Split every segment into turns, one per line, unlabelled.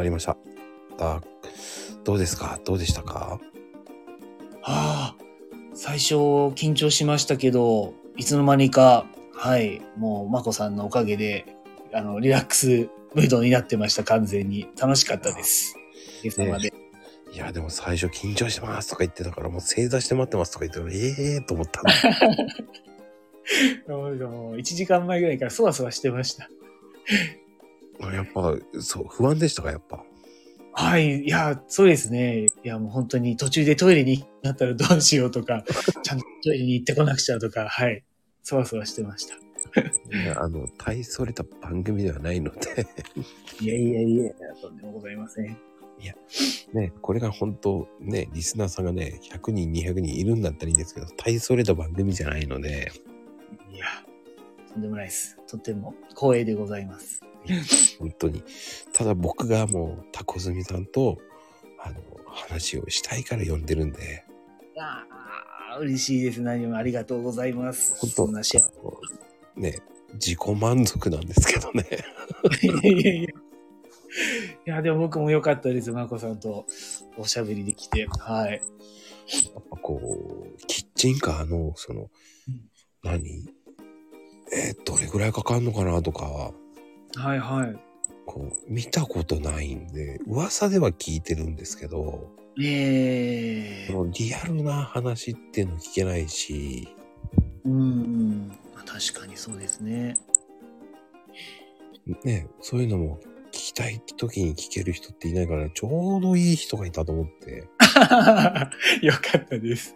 わりました。あどうですか？どうでしたか？
ああ、最初緊張しましたけど、いつの間にか、はい、もう、まこさんのおかげで、あの、リラックスムードになってました、完全に。楽しかったです。おかげさまで。
いや、でも最初緊張してますとか言ってたから、もう正座して待ってますとか言ってたから、ええー、と思った
もう1時間前ぐらいからそわそわしてました。
やっぱ、そう、不安でしたか、やっぱ？
はい。いや、そうですね。いや、もう本当に途中でトイレになったらどうしようとか、ちゃんとトイレに行ってこなくちゃとか、はい。そわそわしてました。
いやあの、大それた番組ではないので、
いやいやいや、とんでもございません。
ね、これが本当、ね、リスナーさんがね、100人、200人いるんだったらいいんですけど、大それた番組じゃないので、
いや、とんでもないです。とても光栄でございます。
本当に。ただ僕がもう、タコズミさんと、あの、話をしたいから呼んでるんで、
ああ、嬉しいです。何もありがとうございます。
本当
な幸せ。
ね、自己満足なんですけどね。
いやいやいや。いや、でも僕も良かったです。まこさんとおしゃべりできて。はい。
やっぱこう、キッチンカーの、その
うん、
何？えーどれぐらいかかんのかなとか、
はいはい。
こう、見たことないんで、噂では聞いてるんですけど、
ええ
そのリアルな話っていうの聞けないし、
うん。まあ確かにそうですね。
ね、そういうのも聞きたい時に聞ける人っていないから、ちょうどいい人がいたと思って、
よかったです。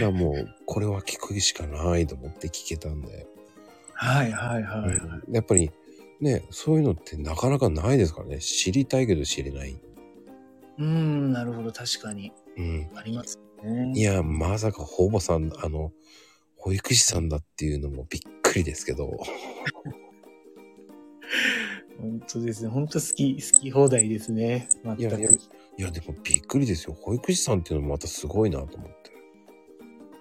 だもう、これは聞くしかないと思って聞けたんで、
はいはいはい、はい。
うんやっぱりね、そういうのってなかなかないですからね。知りたいけど知れない。
うん、なるほど。確かに。
うん。
ありますね。
いや、まさかほぼさん、あの、保育士さんだっていうのもびっくりですけど。
本当ですね。本当好き、好き放題ですね。全く。
いやいやいや、でもびっくりですよ。保育士さんっていうのもまたすごいなと思って。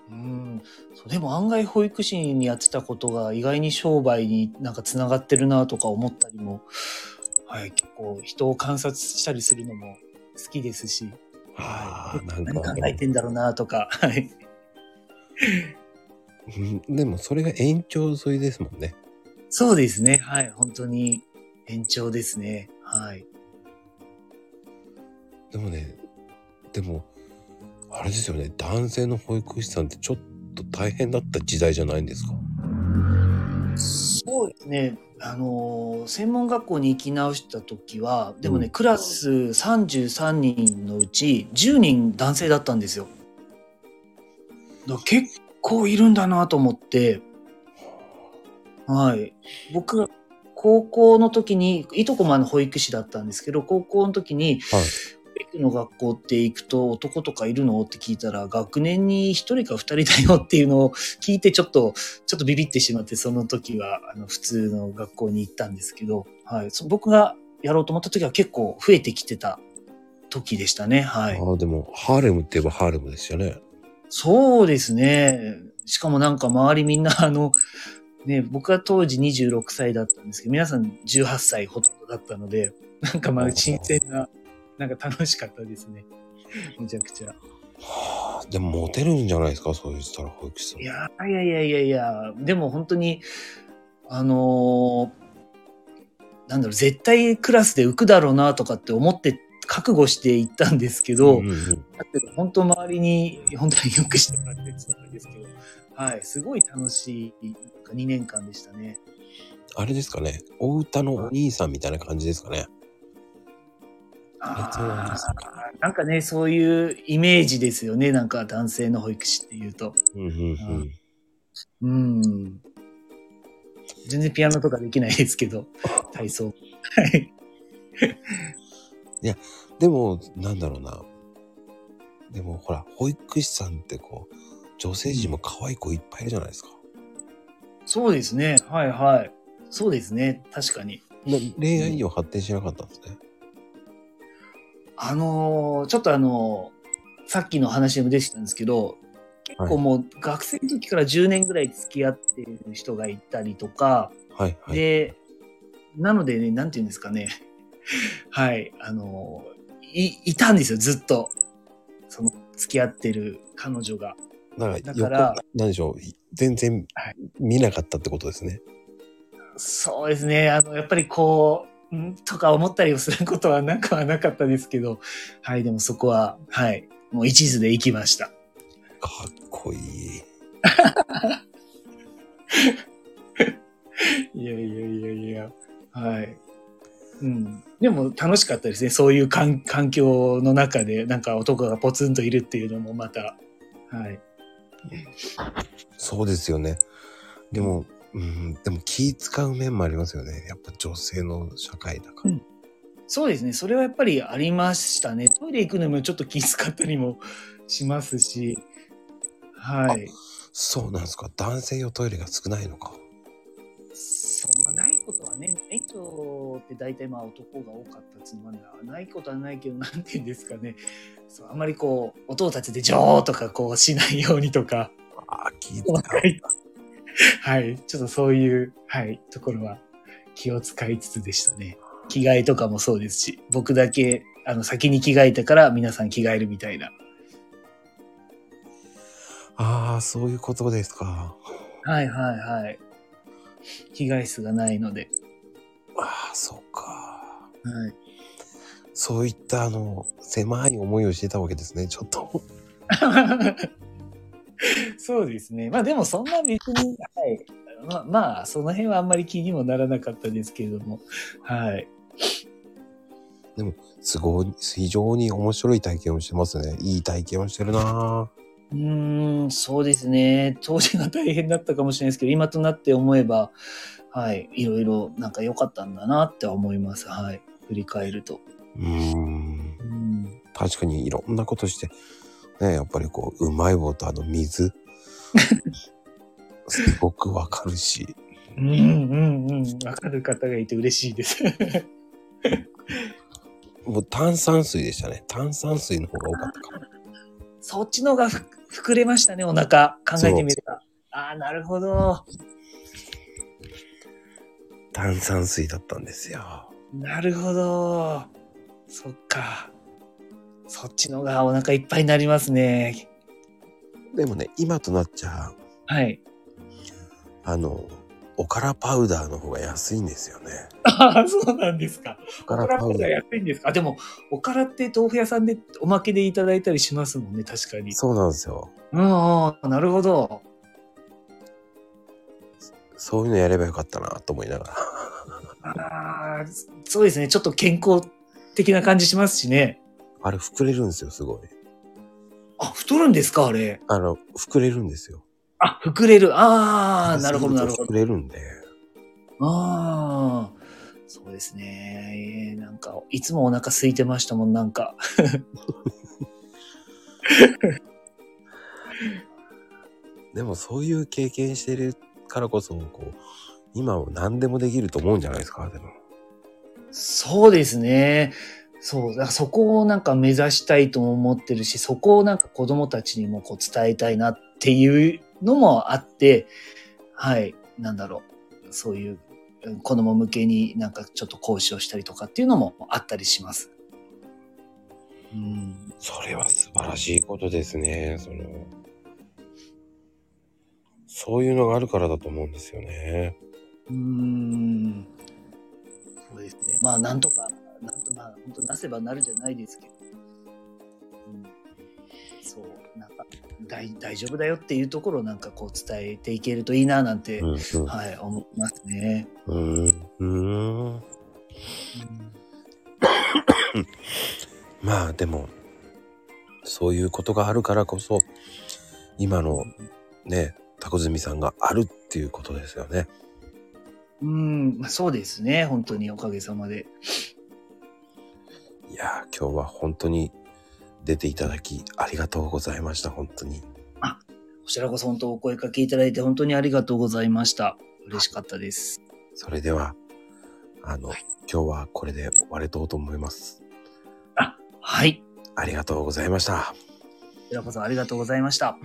うん。そうでも案外保育士にやってたことが意外に商売になんかつながってるなとか思ったりも、はい、結構人を観察したりするのも好きですし、
ああ、なん
何
か、
考えてんだろうなとか、はい。
う んでもそれが延長沿いですもんね。
そうですね。はい。本当に延長ですね。はい。
でもね、でも、あれですよね。男性の保育士さんってちょっと大変だった時代じゃないんですか？
そうですね。あのー専門学校に行き直した時は、でもね、
うん
クラス33人のうち10人男性だったんですよ。だ結構いるんだなと思って、はい。僕が高校の時に、いとこまの保育士だったんですけど、高校の時に、
はい。
保育の学校って行くと男とかいるの？って聞いたら、学年に1人か2人だよっていうのを聞いてちょっと、ちょっとビビってしまって、その時はあの普通の学校に行ったんですけど、はい。そ僕がやろうと思った時は結構増えてきてた時でしたね。はい。
ああ、でも、ハーレムって言えばハーレムですよね。
そうですね。しかもなんか周りみんなあの、ね、僕は当時26歳だったんですけど、皆さん18歳ほとんどだったので、なんかまあ新鮮な、なんか楽しかったですね。めちゃくちゃ。
はあ、でもモテるんじゃないですか？そう言ったら保育士さん。
いやいやいやいやいや、でも本当に、あのーなんだろう、絶対クラスで浮くだろうなとかって思って覚悟して行ったんですけど、
うんうんうん
だけど本当周りに本当によくしてもらってるつもりですけど、はい、すごい楽しい2年間でしたね。
あれですかね。お歌のお兄さんみたいな感じですかね。そうなんです
なんかね、そういうイメージですよね。なんか男性の保育士っていうと。
うんうんうん。
うん。全然ピアノとかできないですけど、体操。はい。
でも、なんだろうな。でもほら、保育士さんってこう、女性陣も可愛い子いっぱいいるじゃないですか。
そうですね。はいはい。そうですね。確かに。
な恋愛には発展しなかったんですね。
あのーちょっとあのーさっきの話でも出てきたんですけど、結構もう学生の時から10年ぐらい付き合ってる人がいたりとか、
はいはい。
で、なのでね、なんていうんですかね。はい、あの、い、いたんですよ、ずっと。その、付き合ってる彼女が。
だから、
だから
横なんでしょう。全然
はい
見なかったってことですね。
そうですね、あの、やっぱりこう、ん？とか思ったりをすることはなくはなかったですけど、はい、でもそこは、はい、もう一途で行きました。
かっこいい。
いやいやいやいや、はい。うん。でも楽しかったですね。そういう環環境の中で、なんか男がポツンといるっていうのもまた、はい。
そうですよね。でも、うん、でも気使う面もありますよね。やっぱ女性の社会だから。
うんそうですね。それはやっぱりありましたね。トイレ行くのもちょっと気遣ったりもしますし、はい。
そうなんですか。男性用トイレが少ないのか。
そんなないことはね、ない人って大体まあ男が多かったつもりはないことはないけど、なんて言うんですかね。そうあんまりこう、音を立てて、ジョーとかこうしないようにとか、
ああ、気使う。
はい。ちょっとそういう、はい、ところは気を使いつつでしたね。着替えとかもそうですし、僕だけ、あの、先に着替えてから皆さん着替えるみたいな。
ああ、そういうことですか。
はいはいはい。着替え室がないので。
ああ、そうか。
はい。
そういったあの、狭い思いをしてたわけですね。ちょっと。
そうですね。まあでもそんな別に、はい。まあ、まあ、その辺はあんまり気にもならなかったですけれども。はい。
すごい、非常に面白い体験をしてますね。いい体験をしてるな
うーん、そうですね。当時が大変だったかもしれないですけど、今となって思えば、はい。いろいろなんか良かったんだなって思います。はい。振り返ると。
うーん。
うん。
確かにいろんなことして、ね、やっぱりこう、うまい棒とあの水。すごくわかるし。
うんうんうん。わかる方がいて嬉しいです。
もう炭酸水でしたね。炭酸水の方が多かったかも。
そっちのがふ膨れましたね、お腹。考えてみれば。ああ、なるほど。
炭酸水だったんですよ。
なるほど。そっか。そっちのがお腹いっぱいになりますね。
でもね、今となっちゃ、
はい。
あの、おからパウダーの方が安いんですよね。
ああ、そうなんですか。
おか
ららパウダー。安いんですかあでも、おからって豆腐屋さんでおまけでいただいたりしますもんね、確かに。
そうなんですよ。
うん、うんなるほど。
そういうのやればよかったなと思いながら。
ああ、そうですね。ちょっと健康的な感じしますしね。
あれ膨れるんですよ、すごい。
あ、太るんですかあれ？
あの、膨れるんですよ。
あ、膨れる。ああ、なるほど、なるほ
膨
ど。
れるんで。
ああ、そうですね。えーなんか、いつもお腹空いてましたもん、なんか。
でもそういう経験してるからこそ、こう、今は何でもできると思うんじゃないですか、でも。
そうですね。そう。だそこをなんか目指したいとも思ってるし、そこをなんか子供たちにもこう伝えたいなっていうのもあって、はい。なんだろう。そういううん子供向けになんかちょっと講師をしたりとかっていうのもあったりします。うん。
それは素晴らしいことですね。その、そういうのがあるからだと思うんですよね。
うーん。そうですね。まあ、なんとか、なんと、まあ、本当なせばなるじゃないですけど。うん、そう、なんか、大大丈夫だよっていうところをなんかこう伝えていけるといいななんて、
うん、うん。
はい、思いますね。
うん、うん。まあでも、そういうことがあるからこそ、今のね、タコズミさんがあるっていうことですよね。
うん、まあ、そうですね。本当におかげさまで。
いやー、今日は本当に出ていただきありがとうございました、本当に。
こちらこそ本当お声かけいただいて本当にありがとうございました。嬉しかったです。
それでは、あの、今日はこれで終われとうと思います。
はい。
ありがとうございました。
こちらこそありがとうございました。